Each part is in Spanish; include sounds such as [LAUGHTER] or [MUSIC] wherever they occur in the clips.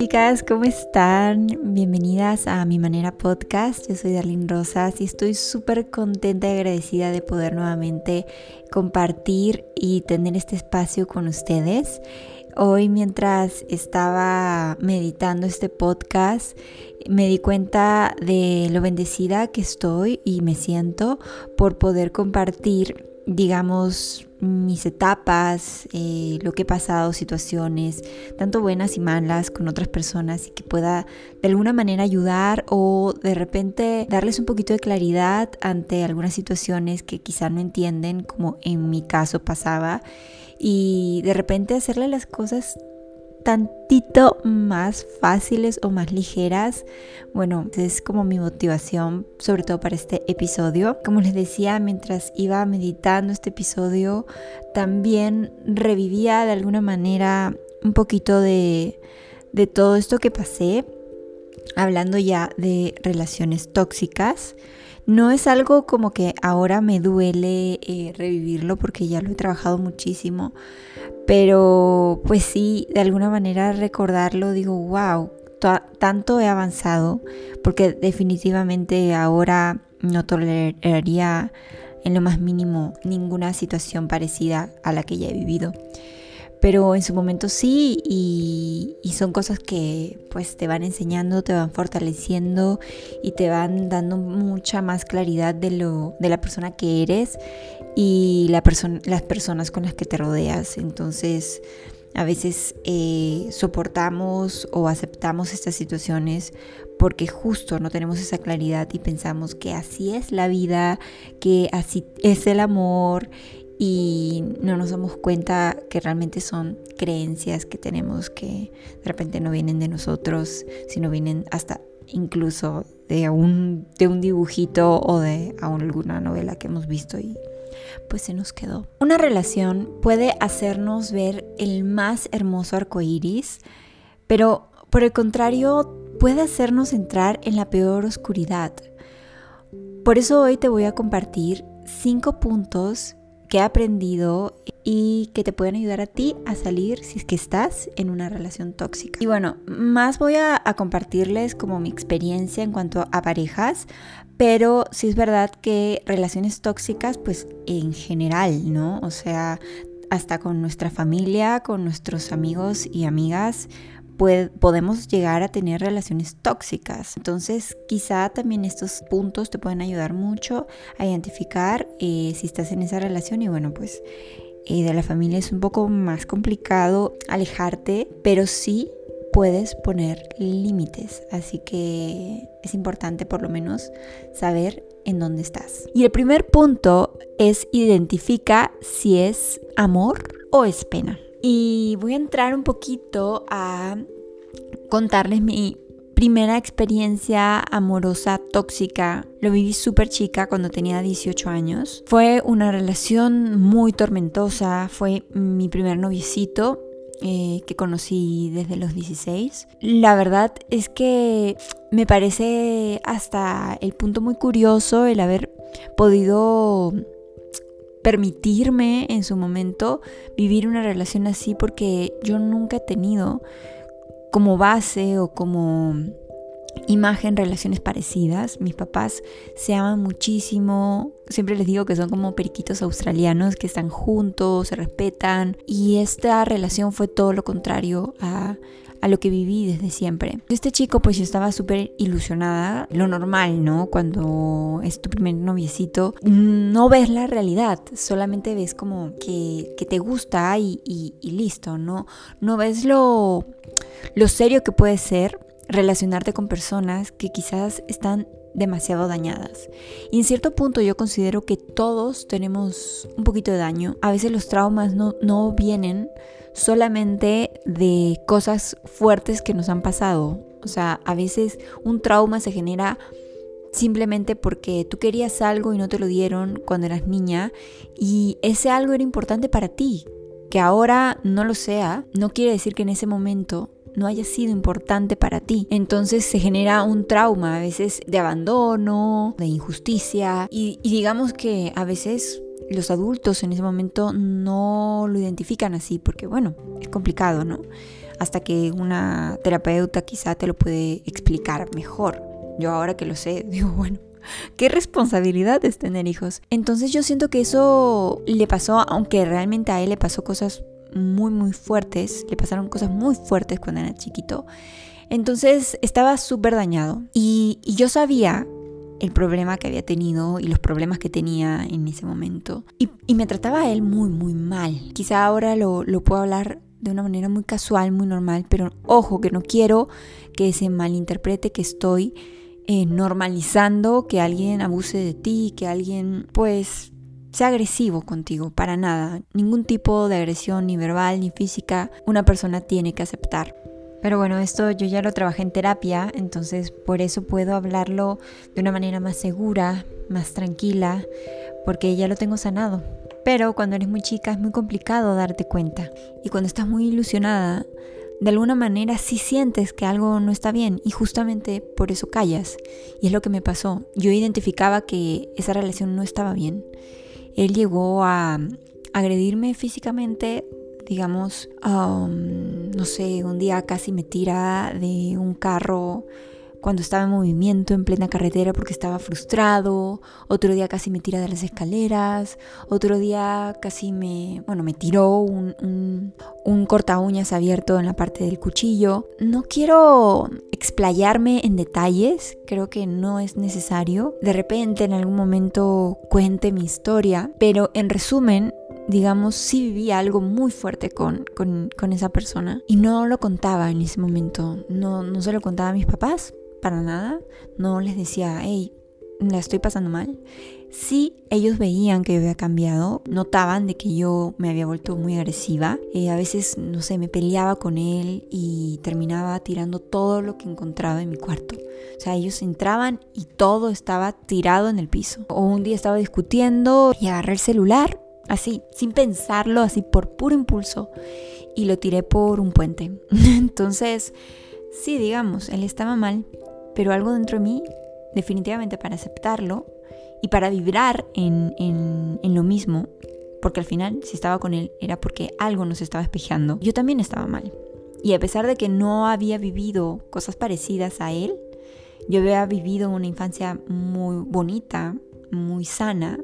Chicas, ¿cómo están? Bienvenidas a Mi Manera Podcast. Yo soy Darlene Rosas y estoy súper contenta y agradecida de poder nuevamente compartir y tener este espacio con ustedes. Hoy mientras estaba meditando este podcast, me di cuenta de lo bendecida que estoy y me siento por poder compartir digamos, mis etapas, eh, lo que he pasado, situaciones, tanto buenas y malas con otras personas y que pueda de alguna manera ayudar o de repente darles un poquito de claridad ante algunas situaciones que quizá no entienden, como en mi caso pasaba, y de repente hacerle las cosas tantito más fáciles o más ligeras. Bueno, es como mi motivación, sobre todo para este episodio. Como les decía, mientras iba meditando este episodio, también revivía de alguna manera un poquito de, de todo esto que pasé, hablando ya de relaciones tóxicas. No es algo como que ahora me duele eh, revivirlo porque ya lo he trabajado muchísimo, pero pues sí, de alguna manera recordarlo, digo, wow, tanto he avanzado, porque definitivamente ahora no toleraría en lo más mínimo ninguna situación parecida a la que ya he vivido pero en su momento sí y, son cosas que pues te van enseñando, te van fortaleciendo y te van dando mucha más claridad de, lo, de la persona que eres y la las personas con las que te rodeas. Entonces a veces eh, soportamos o aceptamos estas situaciones porque justo no tenemos esa claridad y pensamos que así es la vida, que así es el amor y no nos damos cuenta que realmente son creencias que tenemos que de repente no vienen de nosotros, sino vienen hasta incluso de un, de un dibujito o de alguna novela que hemos visto y pues se nos quedó. Una relación puede hacernos ver el más hermoso arco iris, pero por el contrario puede hacernos entrar en la peor oscuridad. Por eso hoy te voy a compartir cinco puntos que he aprendido y que te pueden ayudar a ti a salir si es que estás en una relación tóxica. Y bueno, más voy a, compartirles como mi experiencia en cuanto a parejas, pero sí es verdad que relaciones tóxicas, pues en general, ¿no? O sea, hasta con nuestra familia, con nuestros amigos y amigas, podemos llegar a tener relaciones tóxicas. Entonces quizá también estos puntos te pueden ayudar mucho a identificar eh, si estás en esa relación y bueno pues eh, de la familia es un poco más complicado alejarte, pero sí puedes poner límites. Así que es importante por lo menos saber en dónde estás. Y el primer punto es identifica si es amor o es pena. Y voy a entrar un poquito a contarles mi primera experiencia amorosa tóxica. Lo viví súper chica cuando tenía 18 años. Fue una relación muy tormentosa. Fue mi primer noviecito. Eh, que conocí desde los 16. La verdad es que me parece hasta el punto muy curioso el haber podido permitirme en su momento vivir una relación así porque yo nunca he tenido como base o como imagen relaciones parecidas. Mis papás se aman muchísimo. Siempre les digo que son como periquitos australianos que están juntos, se respetan. Y esta relación fue todo lo contrario a a lo que viví desde siempre. Este chico pues yo estaba súper ilusionada, lo normal, ¿no? Cuando es tu primer noviecito, no ves la realidad, solamente ves como que, te gusta y, listo, ¿no? No ves lo, lo serio que puede ser relacionarte con personas que quizás están demasiado dañadas. Y en cierto punto yo considero que todos tenemos un poquito de daño. A veces los traumas no, no vienen solamente de cosas fuertes que nos han pasado. O sea, a veces un trauma se genera simplemente porque tú querías algo y no te lo dieron cuando eras niña y ese algo era importante para ti. Que ahora no lo sea, no quiere decir que en ese momento no haya sido importante para ti. Entonces se genera un trauma, a veces de abandono, de injusticia y, digamos que a veces los adultos en ese momento no lo identifican así, porque bueno, es complicado, ¿no? Hasta que una terapeuta quizá te lo puede explicar mejor. Yo ahora que lo sé, [LAUGHS] digo, bueno, qué responsabilidad es tener hijos. Entonces yo siento que eso le pasó, aunque realmente a él le pasó cosas muy, muy fuertes, le pasaron cosas muy fuertes cuando era chiquito. Entonces estaba súper dañado y, yo sabía el problema que había tenido y los problemas que tenía en ese momento. Y, me trataba a él muy, muy mal. Quizá ahora lo, puedo hablar de una manera muy casual, muy normal, pero ojo, que no quiero que se malinterprete que estoy eh, normalizando que alguien abuse de ti, que alguien pues sea agresivo contigo, para nada. Ningún tipo de agresión, ni verbal, ni física, una persona tiene que aceptar. Pero bueno, esto yo ya lo trabajé en terapia, entonces por eso puedo hablarlo de una manera más segura, más tranquila, porque ya lo tengo sanado. Pero cuando eres muy chica es muy complicado darte cuenta. Y cuando estás muy ilusionada, de alguna manera sí sientes que algo no está bien y justamente por eso callas. Y es lo que me pasó. Yo identificaba que esa relación no estaba bien. Él llegó a agredirme físicamente digamos, no sé, un día casi me tira de un carro cuando estaba en movimiento en plena carretera porque estaba frustrado, otro día casi me tira de las escaleras, otro día casi me, bueno, me tiró un, un, un corta uñas abierto en la parte del cuchillo. No quiero explayarme en detalles, creo que no es necesario. De repente en algún momento cuente mi historia, pero en resumen, digamos, sí vivía algo muy fuerte con, con, esa persona y no lo contaba en ese momento. No, no se lo contaba a mis papás, para nada. No les decía, hey, la estoy pasando mal. Sí, ellos veían que yo había cambiado, notaban de que yo me había vuelto muy agresiva. Eh, a veces, no sé, me peleaba con él y terminaba tirando todo lo que encontraba en mi cuarto. O sea, ellos entraban y todo estaba tirado en el piso. O un día estaba discutiendo y agarré el celular así, sin pensarlo, así por puro impulso, y lo tiré por un puente. [LAUGHS] Entonces, sí, digamos, él estaba mal, pero algo dentro de mí, definitivamente para aceptarlo y para vibrar en, en, lo mismo, porque al final, si estaba con él, era porque algo nos estaba espejando. Yo también estaba mal. Y a pesar de que no había vivido cosas parecidas a él, yo había vivido una infancia muy bonita, muy sana,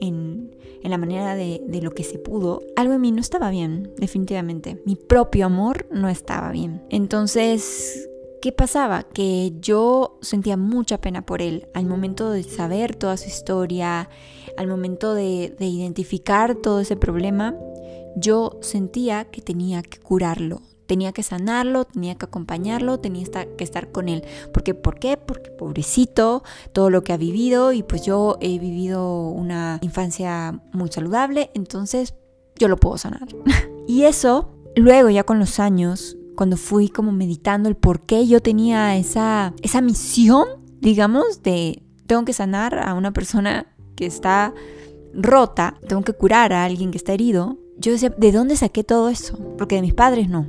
en, en la manera de, de, lo que se pudo, algo en mí no estaba bien, definitivamente. Mi propio amor no estaba bien. Entonces, ¿qué pasaba? Que yo sentía mucha pena por él al momento de saber toda su historia, al momento de, de identificar todo ese problema. Yo sentía que tenía que curarlo, tenía que sanarlo, tenía que acompañarlo, tenía que estar con él. Porque, ¿Por qué? Porque pobrecito, todo lo que ha vivido y pues yo he vivido una infancia muy saludable, entonces yo lo puedo sanar. [LAUGHS] y eso, luego ya con los años, cuando fui como meditando el por qué yo tenía esa, esa misión, digamos, de tengo que sanar a una persona que está rota, tengo que curar a alguien que está herido, yo decía, ¿de dónde saqué todo eso? Porque de mis padres no.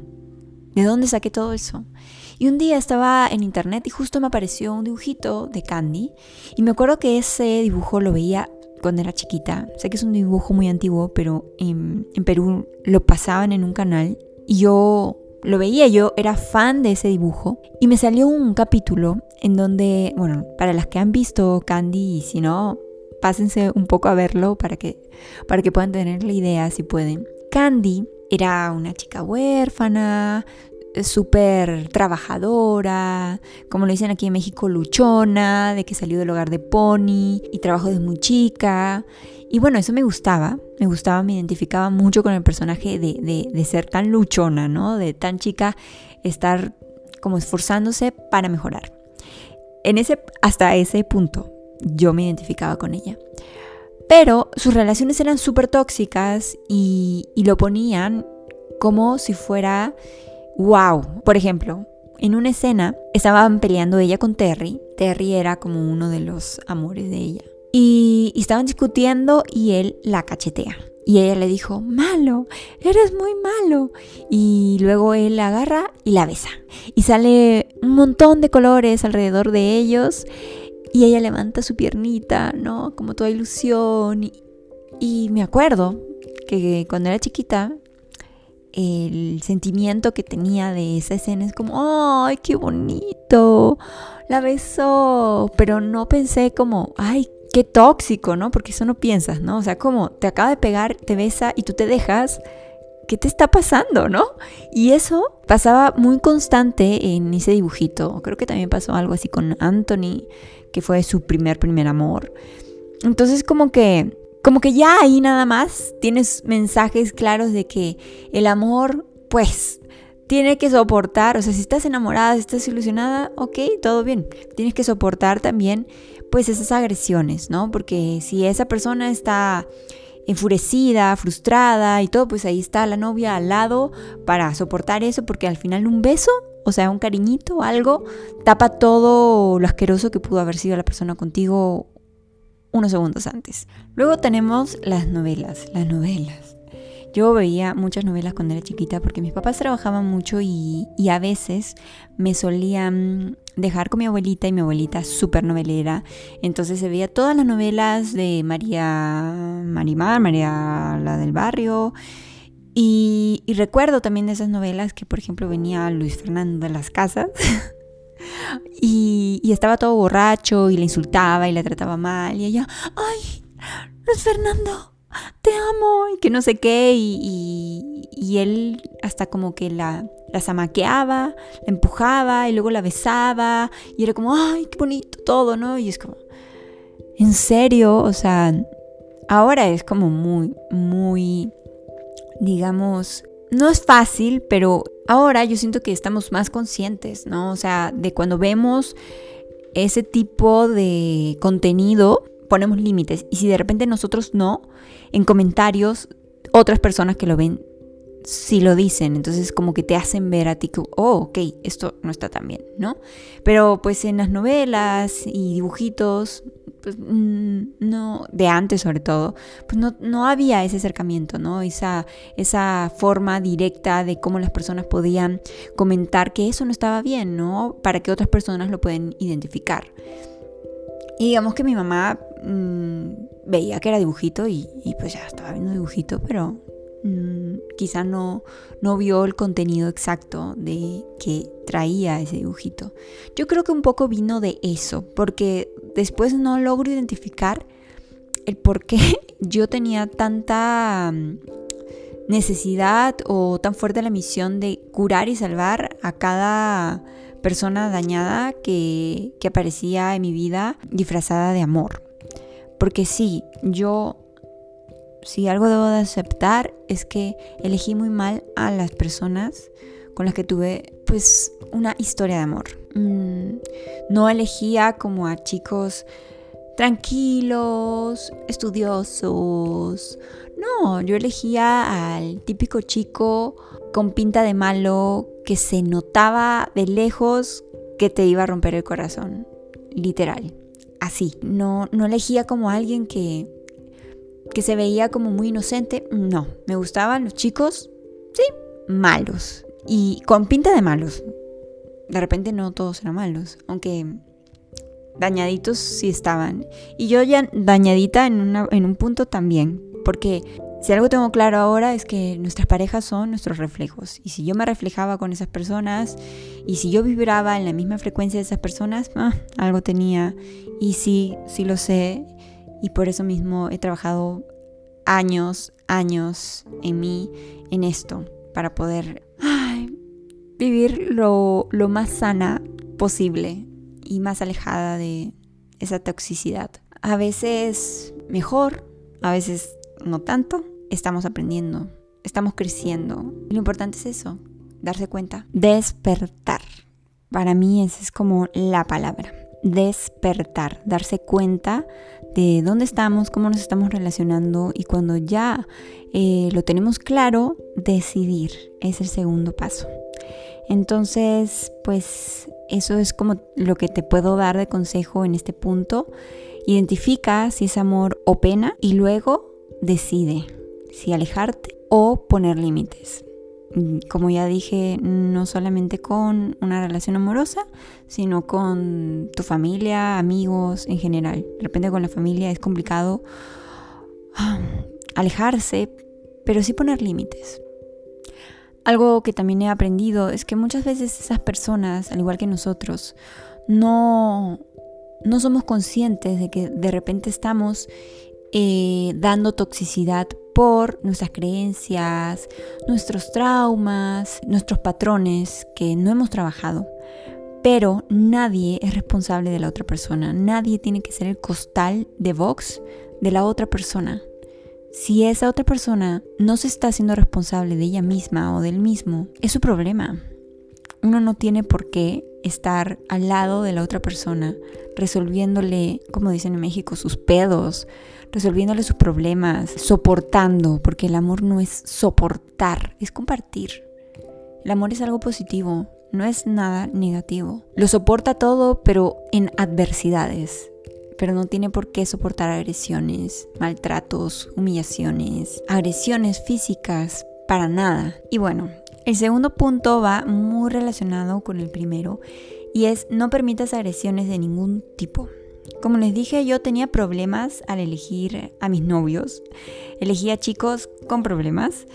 ¿De dónde saqué todo eso? Y un día estaba en internet y justo me apareció un dibujito de Candy. Y me acuerdo que ese dibujo lo veía cuando era chiquita. Sé que es un dibujo muy antiguo, pero en, en Perú lo pasaban en un canal. Y yo lo veía, yo era fan de ese dibujo. Y me salió un capítulo en donde, bueno, para las que han visto Candy y si no, pásense un poco a verlo para que, para que puedan tener la idea si pueden. Candy era una chica huérfana, súper trabajadora, como lo dicen aquí en México, luchona, de que salió del hogar de Pony y trabajó desde muy chica. Y bueno, eso me gustaba, me gustaba, me identificaba mucho con el personaje de, ser tan luchona, ¿no? De tan chica, estar como esforzándose para mejorar. En ese, hasta ese punto, yo me identificaba con ella. Pero sus relaciones eran súper tóxicas y, lo ponían como si fuera wow. Por ejemplo, en una escena estaban peleando ella con Terry. Terry era como uno de los amores de ella. Y, y, estaban discutiendo y él la cachetea. Y ella le dijo, malo, eres muy malo. Y luego él la agarra y la besa. Y sale un montón de colores alrededor de ellos. Y ella levanta su piernita, ¿no? Como toda ilusión. Y me acuerdo que cuando era chiquita, el sentimiento que tenía de esa escena es como, ¡ay, qué bonito! La besó, pero no pensé como, ¡ay, qué tóxico, ¿no? Porque eso no piensas, ¿no? O sea, como te acaba de pegar, te besa y tú te dejas. ¿Qué te está pasando, no? Y eso pasaba muy constante en ese dibujito. Creo que también pasó algo así con Anthony, que fue su primer, primer amor. Entonces, como que como que ya ahí nada más tienes mensajes claros de que el amor, pues, tiene que soportar, o sea, si estás enamorada, si estás ilusionada, ok, todo bien. Tienes que soportar también, pues, esas agresiones, ¿no? Porque si esa persona está enfurecida, frustrada y todo, pues ahí está la novia al lado para soportar eso, porque al final un beso, o sea, un cariñito, algo, tapa todo lo asqueroso que pudo haber sido la persona contigo unos segundos antes. Luego tenemos las novelas, las novelas. Yo veía muchas novelas cuando era chiquita porque mis papás trabajaban mucho y, a veces me solían dejar con mi abuelita y mi abuelita súper novelera. Entonces se veía todas las novelas de María Marimar, María la del barrio. Y, y recuerdo también de esas novelas que por ejemplo venía Luis Fernando de las Casas. [LAUGHS] Y, estaba todo borracho y le insultaba y le trataba mal. Y ella, ay, Luis Fernando, te amo. Y que no sé qué. Y, y, él hasta como que la, la zamaqueaba, la empujaba y luego la besaba. Y era como, ay, qué bonito todo, ¿no? Y es como, en serio, o sea, ahora es como muy, muy, digamos, no es fácil, pero ahora yo siento que estamos más conscientes, ¿no? O sea, de cuando vemos ese tipo de contenido, ponemos límites. Y si de repente nosotros no, en comentarios, otras personas que lo ven sí lo dicen. Entonces como que te hacen ver a ti que, oh, ok, esto no está tan bien, ¿no? Pero pues en las novelas y dibujitos pues, mm, no, de antes sobre todo, pues no, no, había ese acercamiento, ¿no? Esa, esa forma directa de cómo las personas podían comentar que eso no estaba bien, ¿no? Para que otras personas lo pueden identificar. Y digamos que mi mamá mm, veía que era dibujito y, pues ya estaba viendo dibujito, pero Mm, quizá no, no vio el contenido exacto de que traía ese dibujito. Yo creo que un poco vino de eso, porque después no logro identificar el por qué [LAUGHS] yo tenía tanta mm, necesidad o tan fuerte la misión de curar y salvar a cada persona dañada que, que aparecía en mi vida disfrazada de amor. Porque sí, yo si algo debo de aceptar es que elegí muy mal a las personas con las que tuve pues una historia de amor. Mm, no elegía como a chicos tranquilos, estudiosos. No, yo elegía al típico chico con pinta de malo que se notaba de lejos que te iba a romper el corazón. Literal. Así. No, no elegía como alguien que que se veía como muy inocente. No, me gustaban los chicos, sí, malos. Y con pinta de malos. De repente no todos eran malos, aunque dañaditos sí estaban. Y yo ya dañadita en, en un punto también, porque si algo tengo claro ahora es que nuestras parejas son nuestros reflejos. Y si yo me reflejaba con esas personas y si yo vibraba en la misma frecuencia de esas personas, ah, algo tenía. Y sí, sí lo sé y por eso mismo he trabajado años, años en mí, en esto, para poder vivir lo, lo más sana posible y más alejada de esa toxicidad. A veces mejor, a veces no tanto. Estamos aprendiendo, estamos creciendo. Lo importante es eso, darse cuenta. Despertar. Para mí esa es como la palabra despertar, darse cuenta de dónde estamos, cómo nos estamos relacionando y cuando ya eh, lo tenemos claro, decidir es el segundo paso. Entonces, pues eso es como lo que te puedo dar de consejo en este punto. Identifica si es amor o pena y luego decide si alejarte o poner límites. Mm, como ya dije, no solamente con una relación amorosa, sino con tu familia, amigos en general. De repente con la familia es complicado ah, alejarse, pero sí poner límites. Algo que también he aprendido es que muchas veces esas personas, al igual que nosotros, no, no somos conscientes de que de repente estamos eh, dando toxicidad por nuestras creencias, nuestros traumas, nuestros patrones que no hemos trabajado. Pero nadie es responsable de la otra persona. Nadie tiene que ser el costal de Vox de la otra persona. Si esa otra persona no se está haciendo responsable de ella misma o del mismo, es su problema. Uno no tiene por qué estar al lado de la otra persona, resolviéndole, como dicen en México, sus pedos, resolviéndole sus problemas, soportando, porque el amor no es soportar, es compartir. El amor es algo positivo, no es nada negativo. Lo soporta todo, pero en adversidades. Pero no tiene por qué soportar agresiones, maltratos, humillaciones, agresiones físicas, para nada. Y bueno, el segundo punto va muy relacionado con el primero y es no permitas agresiones de ningún tipo. Como les dije, yo tenía problemas al elegir a mis novios. Elegía chicos con problemas.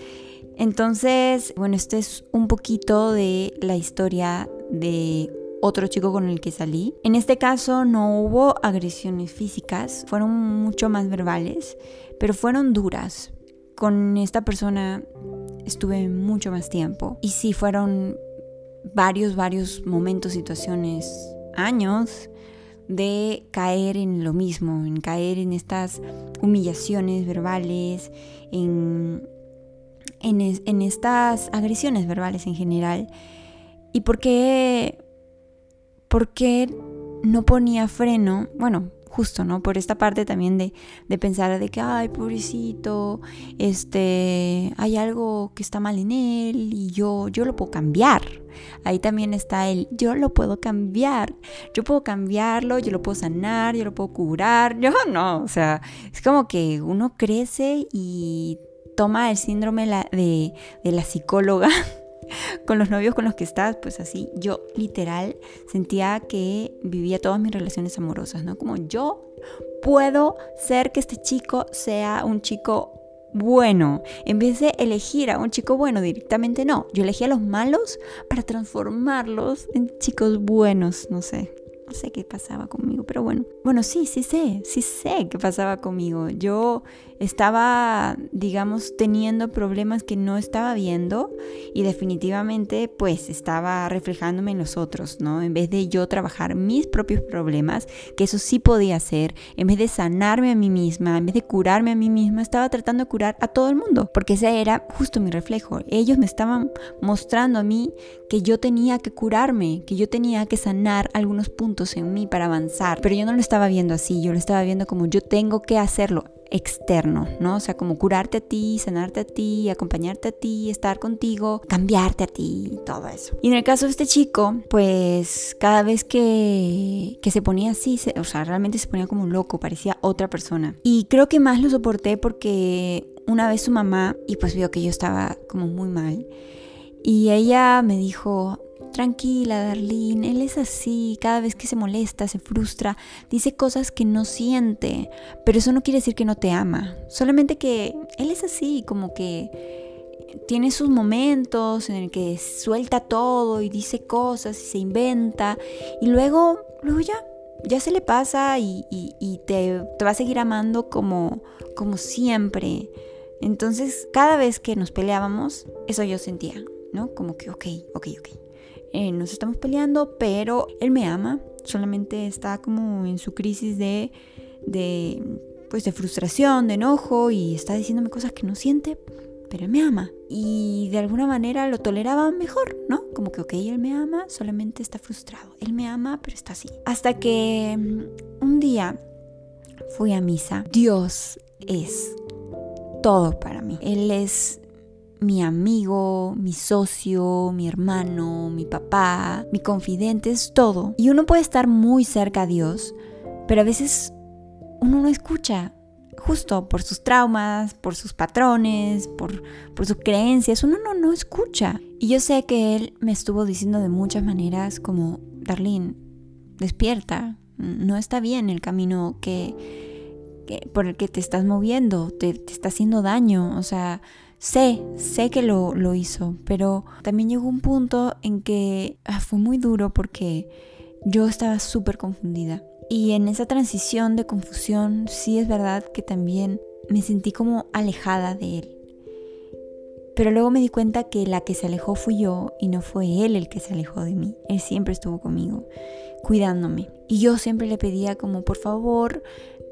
Entonces, bueno, este es un poquito de la historia de otro chico con el que salí. En este caso no hubo agresiones físicas, fueron mucho más verbales, pero fueron duras. Con esta persona estuve mucho más tiempo. Y sí, fueron varios, varios momentos, situaciones, años de caer en lo mismo, en caer en estas humillaciones verbales, en, en, estas agresiones verbales en general. ¿Y por qué, por qué no ponía freno? Bueno, justo, ¿no? Por esta parte también de, de, pensar de que, ay, pobrecito, este, hay algo que está mal en él y yo, yo lo puedo cambiar. Ahí también está el, yo lo puedo cambiar, yo puedo cambiarlo, yo lo puedo sanar, yo lo puedo curar, [LAUGHS] yo no, o sea, es como que uno crece y toma el síndrome de, de la psicóloga [LAUGHS] [LAUGHS] con los novios con los que estás, pues así, yo literal sentía que vivía todas mis relaciones amorosas, ¿no? Como yo puedo ser que este chico sea un chico bueno. En vez de elegir a un chico bueno directamente, no. Yo elegí a los malos para transformarlos en chicos buenos, no sé. No sé qué pasaba conmigo, pero bueno. Bueno, sí, sí sé, sí sé qué pasaba conmigo. Yo estaba, digamos, teniendo problemas que no estaba viendo y definitivamente pues estaba reflejándome en los otros, ¿no? En vez de yo trabajar mis propios problemas, que eso sí podía hacer, en vez de sanarme a mí misma, en vez de curarme a mí misma, estaba tratando de curar a todo el mundo, porque ese era justo mi reflejo. Ellos me estaban mostrando a mí que yo tenía que curarme, que yo tenía que sanar algunos puntos en mí para avanzar, pero yo no lo estaba viendo así, yo lo estaba viendo como yo tengo que hacerlo externo, ¿no? O sea, como curarte a ti, sanarte a ti, acompañarte a ti, estar contigo, cambiarte a ti, todo eso. Y en el caso de este chico, pues cada vez que, que se ponía así, o sea, realmente se ponía como un loco, parecía otra persona. Y creo que más lo soporté porque una vez su mamá, y pues vio que yo estaba como muy mal, y ella me dijo, Tranquila, Darlene, él es así, cada vez que se molesta, se frustra, dice cosas que no siente, pero eso no quiere decir que no te ama, solamente que él es así, como que tiene sus momentos en el que suelta todo y dice cosas y se inventa y luego, luego ya, ya se le pasa y, te, va a seguir amando como, como siempre. Entonces, cada vez que nos peleábamos, eso yo sentía, ¿no? Como que, ok, ok, ok eh, nos estamos peleando, pero él me ama, solamente está como en su crisis de, de, pues de frustración, de enojo y está diciéndome cosas que no siente, pero él me ama. Y de alguna manera lo toleraba mejor, ¿no? Como que, ok, él me ama, solamente está frustrado. Él me ama, pero está así. Hasta que mm, un día fui a misa. Dios es todo para mí. Él es mi amigo, mi socio, mi hermano, mi papá, mi confidente, es todo. Y uno puede estar muy cerca a Dios, pero a veces uno no escucha, justo por sus traumas, por sus patrones, por, por sus creencias, uno no, no escucha. Y yo sé que Él me estuvo diciendo de muchas maneras como, Darlene, despierta, no está bien el camino que por el que te estás moviendo, te, te está haciendo daño, o sea, sé, sé que lo, lo hizo, pero también llegó un punto en que ah, fue muy duro porque yo estaba súper confundida. Y en esa transición de confusión, sí es verdad que también me sentí como alejada de él. Pero luego me di cuenta que la que se alejó fui yo y no fue él el que se alejó de mí. Él siempre estuvo conmigo, cuidándome. Y yo siempre le pedía como, por favor,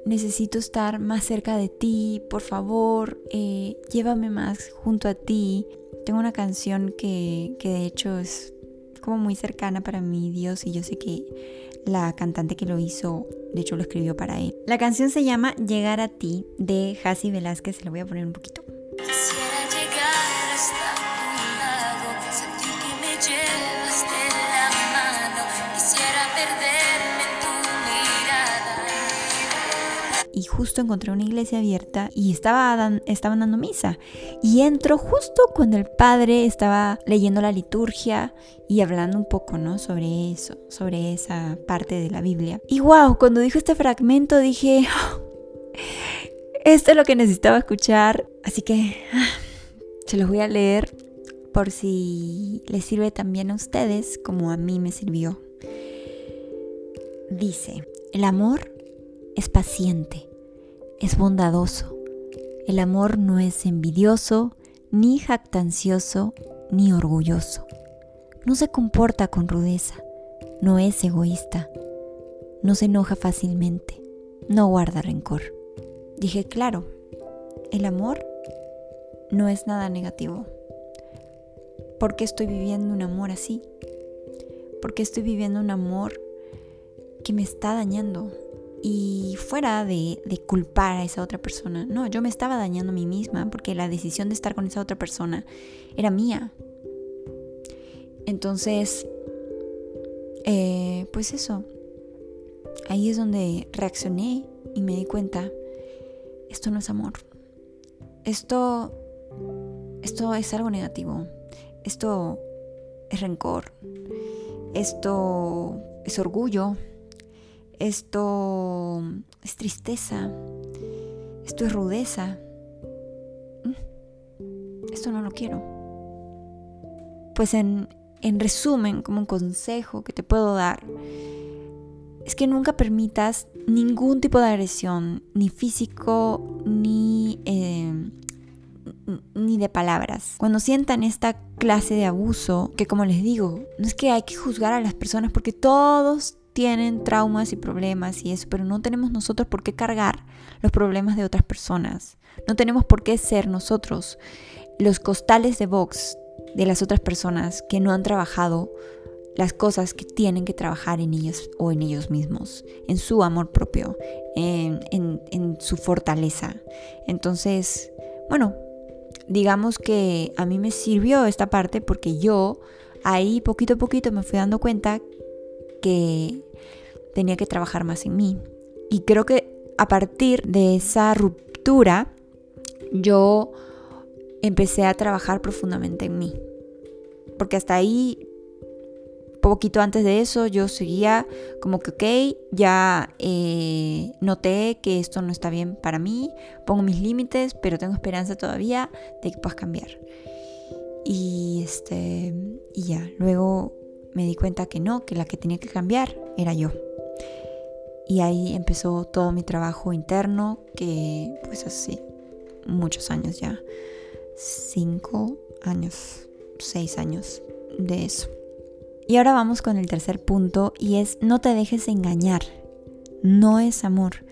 necesito estar más cerca de ti, por favor, eh, llévame más junto a ti. Tengo una canción que, que de hecho es como muy cercana para mí, Dios, y yo sé que la cantante que lo hizo, de hecho lo escribió para él. La canción se llama Llegar a ti de Hasi Velázquez, se lo voy a poner un poquito. Justo encontré una iglesia abierta y estaba estaban dando misa. Y entro justo cuando el padre estaba leyendo la liturgia y hablando un poco, ¿no? Sobre eso, sobre esa parte de la Biblia. Y wow, cuando dijo este fragmento dije, oh, esto es lo que necesitaba escuchar. Así que ah, se los voy a leer por si les sirve también a ustedes como a mí me sirvió. Dice, el amor es paciente, es bondadoso. El amor no es envidioso, ni jactancioso, ni orgulloso. No se comporta con rudeza, no es egoísta, no se enoja fácilmente, no guarda rencor. Dije, claro, el amor no es nada negativo. ¿Por qué estoy viviendo un amor así? ¿Por qué estoy viviendo un amor que me está dañando? Y fuera de, culpar a esa otra persona, no, yo me estaba dañando a mí misma porque la decisión de estar con esa otra persona era mía. Entonces, eh, pues eso, ahí es donde reaccioné y me di cuenta, esto no es amor, esto, esto es algo negativo, esto es rencor, esto es orgullo, esto es tristeza, esto es rudeza. Mm, esto no lo quiero. Pues en, resumen, como un consejo que te puedo dar, es que nunca permitas ningún tipo de agresión, ni físico, ni, eh, ni de palabras. Cuando sientan esta clase de abuso, que como les digo, no es que hay que juzgar a las personas porque todos tienen traumas y problemas y eso, pero no tenemos nosotros por qué cargar los problemas de otras personas. No tenemos por qué ser nosotros los costales de box de las otras personas que no han trabajado las cosas que tienen que trabajar en ellos o en ellos mismos, en su amor propio, en, en su fortaleza. Entonces, bueno, digamos que a mí me sirvió esta parte porque yo ahí poquito a poquito me fui dando cuenta que tenía que trabajar más en mí. Y creo que a partir de esa ruptura, yo empecé a trabajar profundamente en mí. Porque hasta ahí, poquito antes de eso, yo seguía como que, ok, ya eh, noté que esto no está bien para mí, pongo mis límites, pero tengo esperanza todavía de que puedas cambiar. Y este, y ya, luego me di cuenta que no, que la que tenía que cambiar era yo. Y ahí empezó todo mi trabajo interno, que pues hace muchos años ya, cinco años, seis años de eso. Y ahora vamos con el tercer punto y es no te dejes engañar. No es amor,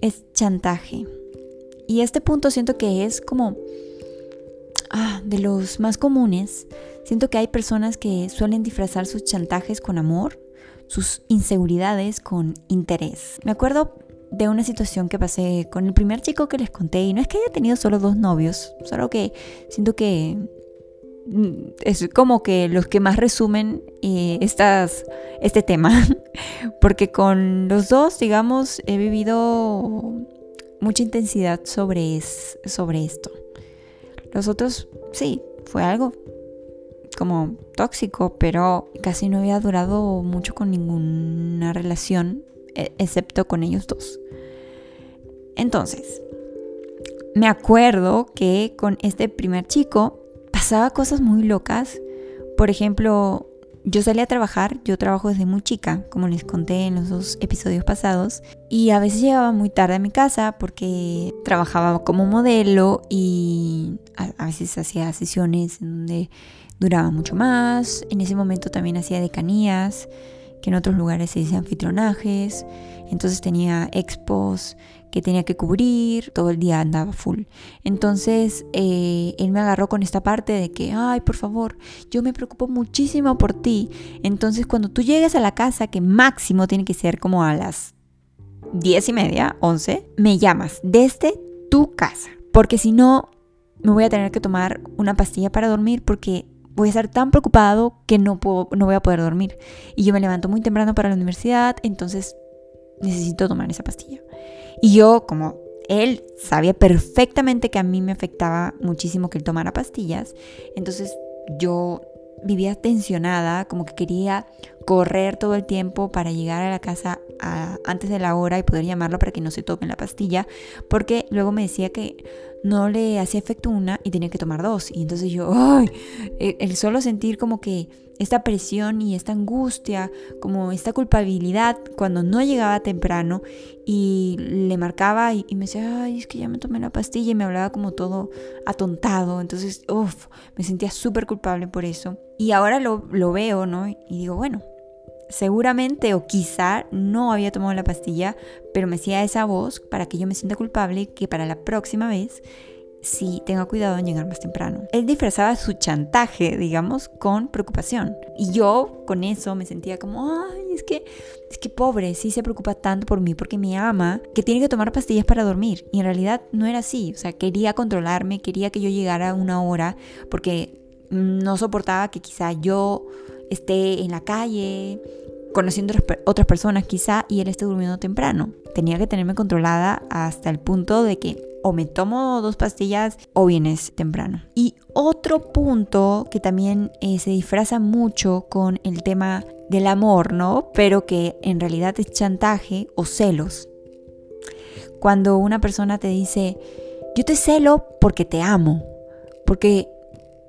es chantaje. Y este punto siento que es como ah, de los más comunes Siento que hay personas que suelen disfrazar sus chantajes con amor, sus inseguridades con interés. Me acuerdo de una situación que pasé con el primer chico que les conté y no es que haya tenido solo dos novios, solo que siento que mm, es como que los que más resumen eh, estas, este tema, [LAUGHS] porque con los dos, digamos, he vivido mucha intensidad sobre, sobre esto. Los otros, sí, fue algo como tóxico, pero casi no había durado mucho con ninguna relación, e, excepto con ellos dos. Entonces, me acuerdo que con este primer chico pasaba cosas muy locas. Por ejemplo, yo salí a trabajar, yo trabajo desde muy chica, como les conté en los dos episodios pasados, y a veces llegaba muy tarde a mi casa porque trabajaba como modelo y a, veces hacía sesiones en donde duraba mucho más. En ese momento también hacía decanías, que en otros lugares se dice anfitrionajes. Entonces tenía expos que tenía que cubrir, todo el día andaba full. Entonces eh, él me agarró con esta parte de que, ay, por favor, yo me preocupo muchísimo por ti. Entonces cuando tú llegues a la casa, que máximo tiene que ser como a las diez y media, once, me llamas desde tu casa. Porque si no, me voy a tener que tomar una pastilla para dormir porque voy a estar tan preocupado que no, puedo, no voy a poder dormir. Y yo me levanto muy temprano para la universidad, entonces necesito tomar esa pastilla. Y yo, como él sabía perfectamente que a mí me afectaba muchísimo que él tomara pastillas, entonces yo vivía tensionada, como que quería correr todo el tiempo para llegar a la casa antes de la hora y poder llamarlo para que no se tome la pastilla, porque luego me decía que no le hacía efecto una y tenía que tomar dos. Y entonces yo. E, el solo sentir como que esta presión y esta angustia, como esta culpabilidad cuando no llegaba temprano y le marcaba y, me decía, ay, es que ya me tomé la pastilla y me hablaba como todo atontado. Entonces, uff, me sentía súper culpable por eso. Y ahora lo, lo veo, ¿no? Y digo, bueno, seguramente o quizá no había tomado la pastilla, pero me hacía esa voz para que yo me sienta culpable que para la próxima vez sí tenga cuidado en llegar más temprano. Él disfrazaba su chantaje, digamos, con preocupación. Y yo con eso me sentía como, ay, es que, es que pobre, sí se preocupa tanto por mí porque me ama, que tiene que tomar pastillas para dormir. Y en realidad no era así. O sea, quería controlarme, quería que yo llegara una hora porque no soportaba que quizá yo esté en la calle, conociendo otras personas quizá, y él esté durmiendo temprano. Tenía que tenerme controlada hasta el punto de que o me tomo dos pastillas o vienes temprano. Y otro punto que también eh, se disfraza mucho con el tema del amor, ¿no? Pero que en realidad es chantaje o celos. Cuando una persona te dice, yo te celo porque te amo, porque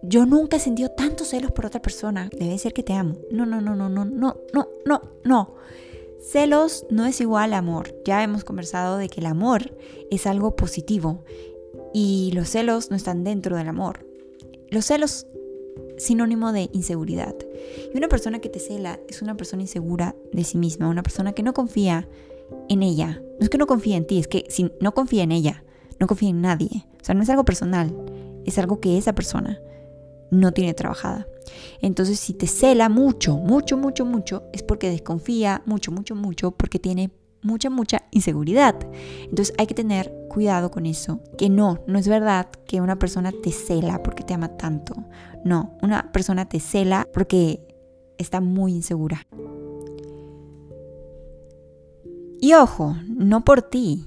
yo nunca he sentido tantos celos por otra persona. Debe ser que te amo. No, no, no, no, no, no, no, no, no. Celos no es igual a amor. Ya hemos conversado de que el amor es algo positivo y los celos no están dentro del amor. Los celos sinónimo de inseguridad. Y una persona que te cela es una persona insegura de sí misma, una persona que no confía en ella. No es que no confía en ti, es que no confía en ella, no confía en nadie. O sea, no es algo personal, es algo que esa persona no tiene trabajada. Entonces, si te cela mucho, mucho, mucho, mucho, es porque desconfía mucho, mucho, mucho, porque tiene mucha, mucha inseguridad. Entonces hay que tener cuidado con eso. Que no, no es verdad que una persona te cela porque te ama tanto. No, una persona te cela porque está muy insegura. Y ojo, no por ti.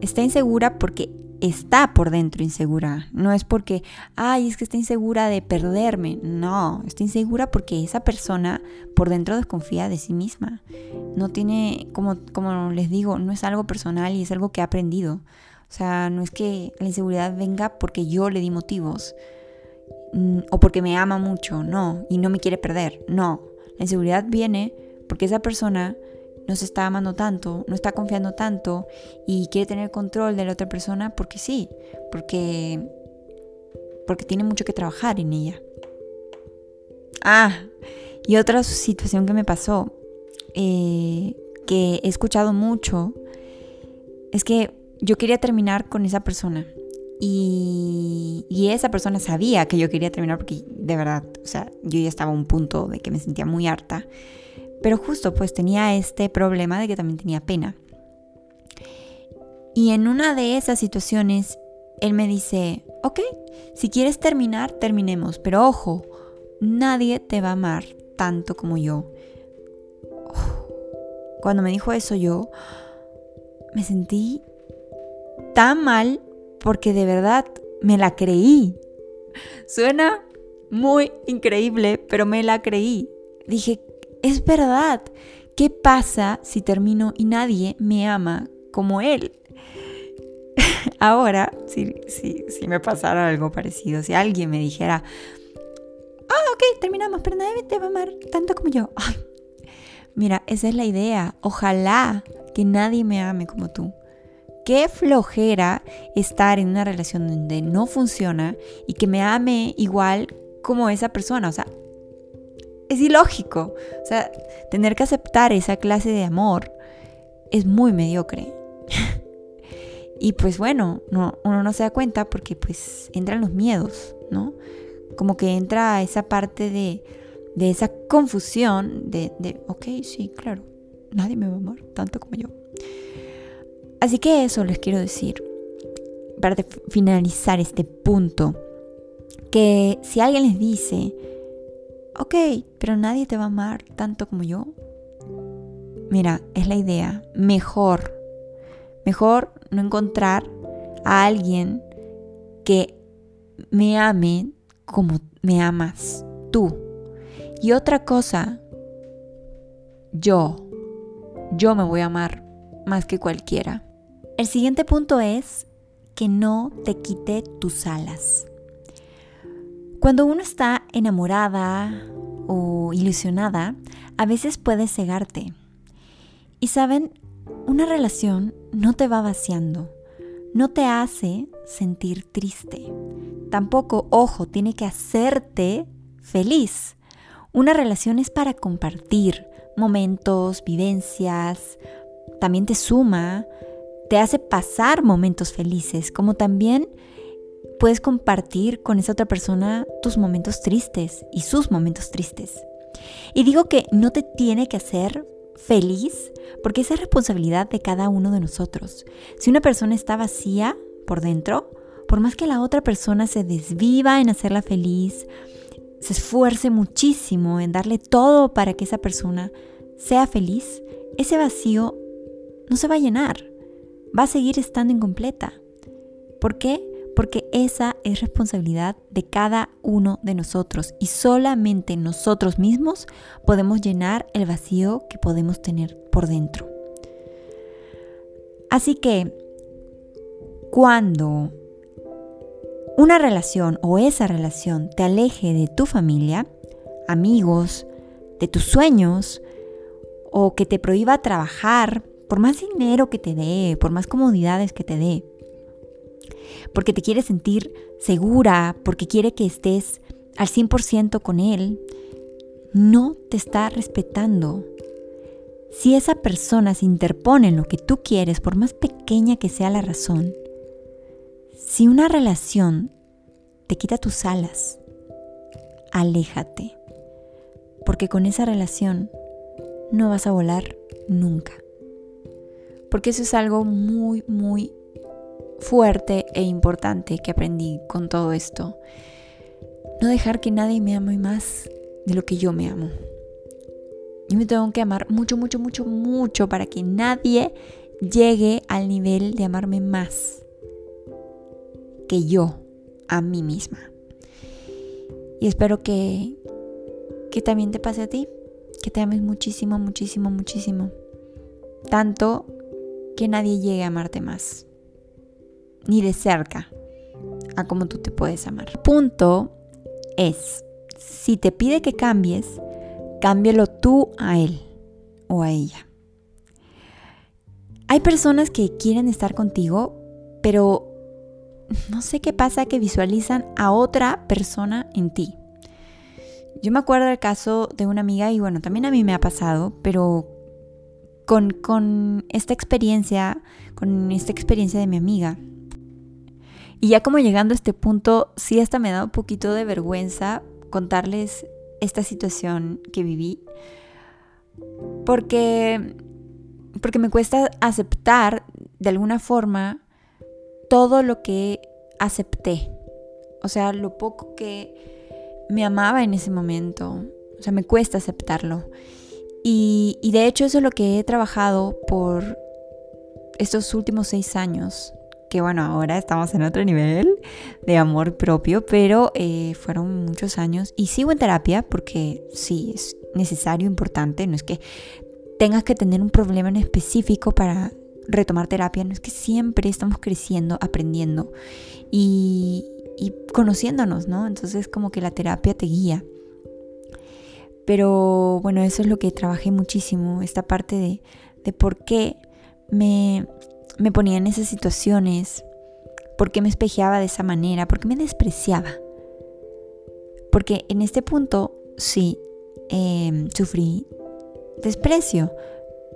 Está insegura porque está por dentro insegura. No es porque, ay, es que está insegura de perderme. No, está insegura porque esa persona por dentro desconfía de sí misma. No tiene, como, como les digo, no es algo personal y es algo que ha aprendido. O sea, no es que la inseguridad venga porque yo le di motivos mm, o porque me ama mucho, no, y no me quiere perder. No, la inseguridad viene porque esa persona no se está amando tanto, no está confiando tanto y quiere tener control de la otra persona porque sí, porque, porque tiene mucho que trabajar en ella. Ah, y otra situación que me pasó, eh, que he escuchado mucho, es que yo quería terminar con esa persona. Y, y, esa persona sabía que yo quería terminar porque de verdad, o sea, yo ya estaba a un punto de que me sentía muy harta. Pero justo pues tenía este problema de que también tenía pena. Y en una de esas situaciones, él me dice, ok, si quieres terminar, terminemos, pero ojo, nadie te va a amar tanto como yo. Cuando me dijo eso yo, me sentí tan mal porque de verdad me la creí. Suena muy increíble, pero me la creí. Dije, es verdad. ¿Qué pasa si termino y nadie me ama como él? [LAUGHS] ahora, si, si, si me pasara algo parecido, si alguien me dijera, ah, ok, terminamos, pero nadie te va a amar tanto como yo. mira, esa es la idea. Ojalá que nadie me ame como tú. Qué flojera estar en una relación donde no funciona y que me ame igual como esa persona. O sea, es ilógico. O sea, tener que aceptar esa clase de amor es muy mediocre. [LAUGHS] y pues bueno, no, uno no se da cuenta porque pues entran los miedos, ¿no? Como que entra esa parte de, de esa confusión de, de, ok, sí, claro, nadie me va a amar tanto como yo. Así que eso les quiero decir, para finalizar este punto, que si alguien les dice, ok, pero nadie te va a amar tanto como yo, mira, es la idea, mejor, mejor no encontrar a alguien que me ame como me amas tú. Y otra cosa, yo, yo me voy a amar más que cualquiera. El siguiente punto es que no te quite tus alas. Cuando uno está enamorada o ilusionada, a veces puede cegarte. Y saben, una relación no te va vaciando, no te hace sentir triste. Tampoco, ojo, tiene que hacerte feliz. Una relación es para compartir momentos, vivencias, también te suma, te hace pasar momentos felices, como también puedes compartir con esa otra persona tus momentos tristes y sus momentos tristes. Y digo que no te tiene que hacer feliz porque esa es responsabilidad de cada uno de nosotros. Si una persona está vacía por dentro, por más que la otra persona se desviva en hacerla feliz, se esfuerce muchísimo en darle todo para que esa persona sea feliz, ese vacío no se va a llenar, va a seguir estando incompleta. ¿Por qué? Porque esa es responsabilidad de cada uno de nosotros y solamente nosotros mismos podemos llenar el vacío que podemos tener por dentro. Así que cuando una relación o esa relación te aleje de tu familia, amigos, de tus sueños, o que te prohíba trabajar, por más dinero que te dé, por más comodidades que te dé, porque te quiere sentir segura, porque quiere que estés al 100% con él, no te está respetando. Si esa persona se interpone en lo que tú quieres, por más pequeña que sea la razón, si una relación te quita tus alas, aléjate, porque con esa relación no vas a volar nunca. Porque eso es algo muy, muy fuerte e importante que aprendí con todo esto. No dejar que nadie me ame más de lo que yo me amo. Yo me tengo que amar mucho, mucho, mucho, mucho para que nadie llegue al nivel de amarme más que yo a mí misma. Y espero que, que también te pase a ti, que te ames muchísimo, muchísimo, muchísimo. Tanto que nadie llegue a amarte más, ni de cerca, a como tú te puedes amar. Punto es, si te pide que cambies, cámbialo tú a él o a ella. Hay personas que quieren estar contigo, pero no sé qué pasa que visualizan a otra persona en ti. Yo me acuerdo del caso de una amiga y bueno, también a mí me ha pasado, pero con, esta experiencia, con esta experiencia de mi amiga. Y ya como llegando a este punto, sí hasta me da un poquito de vergüenza contarles esta situación que viví. Porque, porque me cuesta aceptar de alguna forma todo lo que acepté. O sea, lo poco que me amaba en ese momento. O sea, me cuesta aceptarlo. Y, de hecho eso es lo que he trabajado por estos últimos seis años, que bueno, ahora estamos en otro nivel de amor propio, pero eh, fueron muchos años y sigo en terapia porque sí, es necesario, importante, no es que tengas que tener un problema en específico para retomar terapia, no es que siempre estamos creciendo, aprendiendo y, y conociéndonos, ¿no? Entonces como que la terapia te guía. Pero bueno, eso es lo que trabajé muchísimo, esta parte de, de por qué me, me ponía en esas situaciones, por qué me espejeaba de esa manera, por qué me despreciaba. Porque en este punto sí em, sufrí desprecio,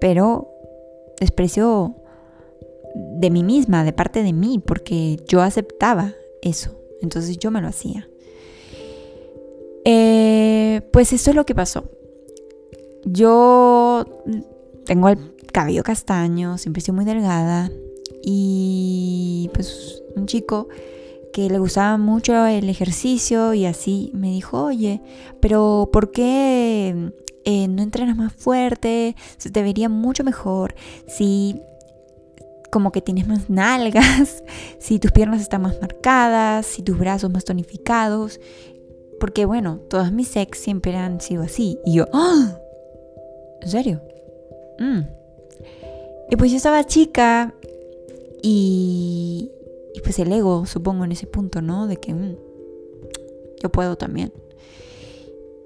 pero desprecio de mí misma, de parte de mí, porque yo aceptaba eso, entonces yo me lo hacía. Eh, pues eso es lo que pasó. Yo tengo el cabello castaño, siempre estoy muy delgada y pues un chico que le gustaba mucho el ejercicio y así me dijo, oye, pero ¿por qué eh, no entrenas más fuerte? Se te vería mucho mejor si como que tienes más nalgas, [LAUGHS] si tus piernas están más marcadas, si tus brazos más tonificados. Porque bueno, todas mis ex siempre han sido así. Y yo, ¡ah! ¿En serio? Mm. Y pues yo estaba chica y, pues el ego, supongo, en ese punto, ¿no? De que mm, yo puedo también.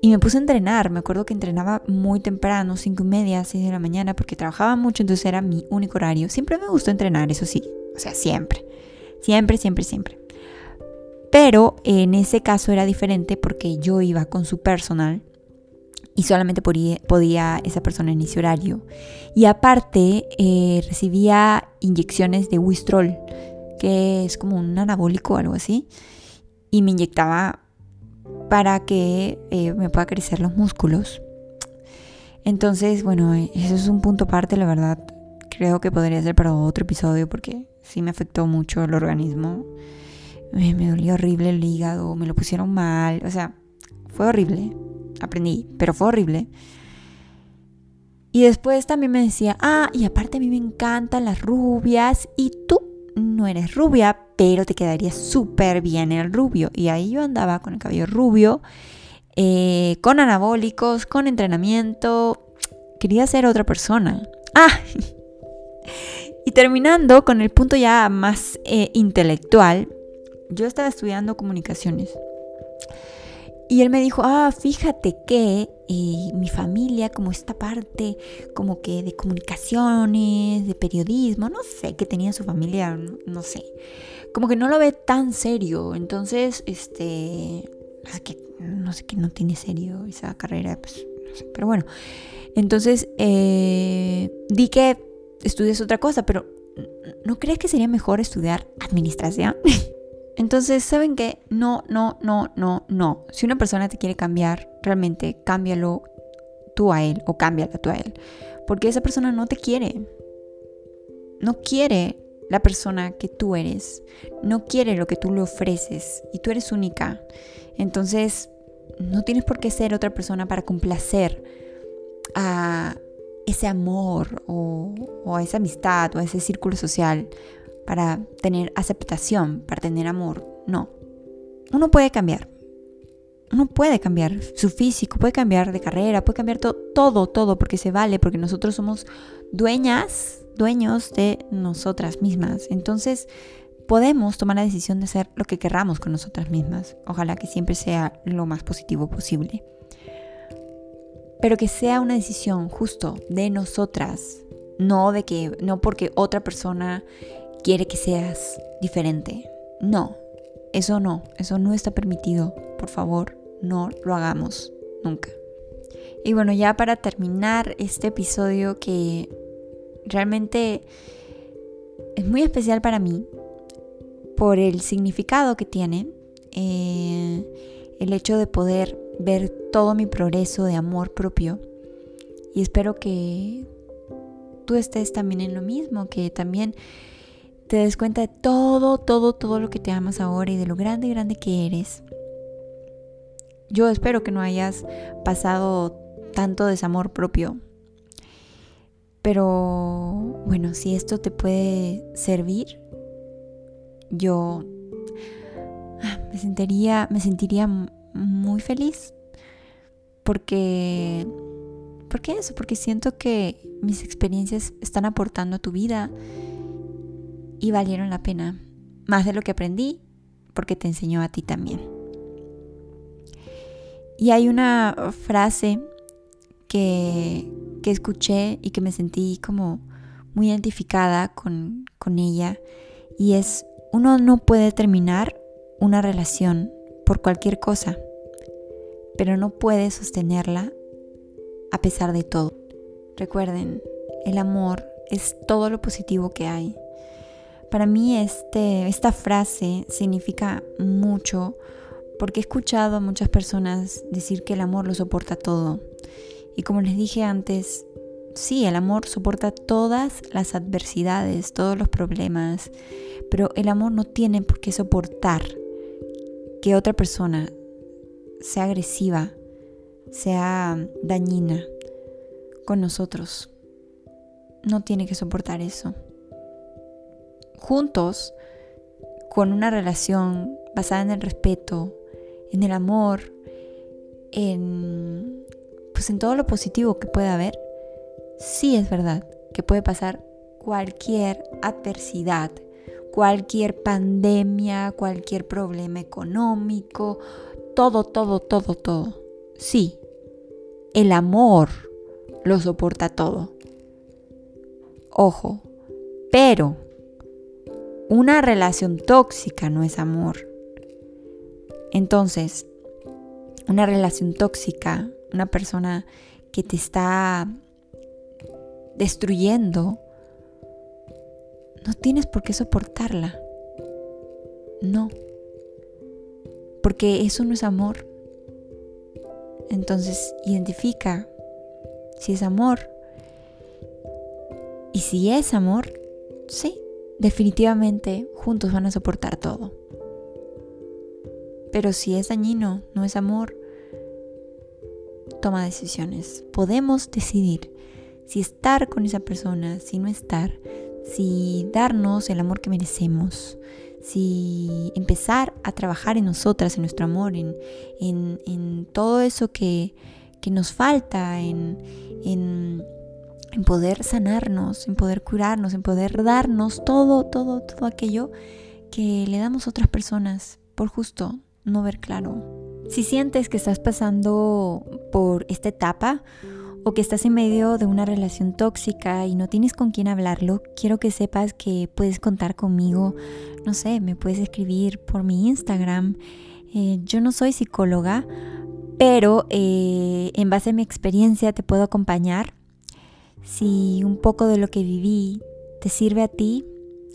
Y me puse a entrenar, me acuerdo que entrenaba muy temprano, cinco y media, seis de la mañana, porque trabajaba mucho, entonces era mi único horario. Siempre me gustó entrenar, eso sí, o sea, siempre, siempre, siempre, siempre. Pero en ese caso era diferente porque yo iba con su personal y solamente podía, esa persona en ese horario. Y aparte eh, recibía inyecciones de Wistrol, que es como un anabólico o algo así, y me inyectaba para que eh, me pueda crecer los músculos. Entonces, bueno, eso es un punto aparte, la verdad. Creo que podría ser para otro episodio porque sí me afectó mucho el organismo. Me, me dolía horrible el hígado, me lo pusieron mal, o sea, fue horrible. Aprendí, pero fue horrible. Y después también me decía, ah, y aparte a mí me encantan las rubias y tú no eres rubia, pero te quedaría súper bien el rubio. Y ahí yo andaba con el cabello rubio, eh, con anabólicos, con entrenamiento. Quería ser otra persona. Ah, [LAUGHS] y terminando con el punto ya más eh, intelectual, yo estaba estudiando comunicaciones. Y él me dijo, ah, fíjate que eh, mi familia, como esta parte, como que de comunicaciones, de periodismo, no sé, qué tenía su familia, no, sé, como que no lo ve tan serio. Entonces, este, no sé qué, no sé qué no tiene serio esa carrera, pues, no sé, pero bueno. Entonces, eh, di que estudias otra cosa, pero ¿no crees que sería mejor estudiar administración? [LAUGHS] Entonces, ¿saben qué? No, no, no, no, no. Si una persona te quiere cambiar, realmente cámbialo tú a él o cámbiala tú a él. Porque esa persona no te quiere. No quiere la persona que tú eres. No quiere lo que tú le ofreces. Y tú eres única. Entonces, no tienes por qué ser otra persona para complacer a ese amor o, a esa amistad o a ese círculo social para tener aceptación, para tener amor. No. Uno puede cambiar. Uno puede cambiar su físico, puede cambiar de carrera, puede cambiar todo, todo, porque se vale, porque nosotros somos dueñas, dueños de nosotras mismas. Entonces, podemos tomar la decisión de hacer lo que querramos con nosotras mismas. Ojalá que siempre sea lo más positivo posible. Pero que sea una decisión justo de nosotras, no de que no porque otra persona quiere que seas diferente. No, eso no, eso no está permitido. Por favor, no lo hagamos nunca. Y bueno, ya para terminar este episodio que realmente es muy especial para mí por el significado que tiene, eh, el hecho de poder ver todo mi progreso de amor propio. Y espero que tú estés también en lo mismo, que también te des cuenta de todo, todo, todo lo que te amas ahora y de lo grande, grande que eres. Yo espero que no hayas pasado tanto desamor propio. Pero bueno, si esto te puede servir, yo ah, me sentiría, me sentiría muy feliz porque ¿Por qué eso? Porque siento que mis experiencias están aportando a tu vida y valieron la pena. Más de lo que aprendí, porque te enseñó a ti también. Y hay una frase que, que escuché y que me sentí como muy identificada con, con ella y es, uno no puede terminar una relación por cualquier cosa, pero no puede sostenerla a pesar de todo. Recuerden, el amor es todo lo positivo que hay. Para mí este, esta frase significa mucho porque he escuchado a muchas personas decir que el amor lo soporta todo. Y como les dije antes, sí, el amor soporta todas las adversidades, todos los problemas, pero el amor no tiene por qué soportar que otra persona sea agresiva, sea dañina con nosotros. No tiene que soportar eso. Juntos, con una relación basada en el respeto, en el amor, en pues en todo lo positivo que pueda haber, sí es verdad que puede pasar cualquier adversidad, cualquier pandemia, cualquier problema económico, todo, todo, todo, todo. Sí, el amor lo soporta todo. Ojo, pero una relación tóxica no es amor. Entonces, una relación tóxica, una persona que te está destruyendo, no tienes por qué soportarla. No. Porque eso no es amor. Entonces, identifica si es amor. Y si es amor, sí, definitivamente juntos van a soportar todo. Pero si es dañino, no es amor, toma decisiones. Podemos decidir si estar con esa persona, si no estar, si darnos el amor que merecemos, si empezar a trabajar en nosotras, en nuestro amor, en, en, todo eso que, que nos falta, en, en, en, poder sanarnos, en poder curarnos, en poder darnos todo, todo, todo aquello que le damos a otras personas por justo no ver claro. Si sientes que estás pasando por esta etapa o que estás en medio de una relación tóxica y no tienes con quién hablarlo, quiero que sepas que puedes contar conmigo. No sé, me puedes escribir por mi Instagram. Eh, yo no soy psicóloga, pero eh, en base a mi experiencia te puedo acompañar. Si un poco de lo que viví te sirve a ti,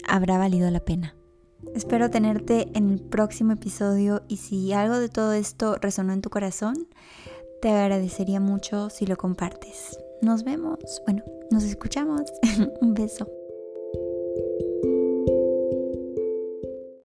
habrá valido la pena. Espero tenerte en el próximo episodio y si algo de todo esto resonó en tu corazón, te agradecería mucho si lo compartes. Nos vemos, bueno, nos escuchamos. [LAUGHS] Un beso.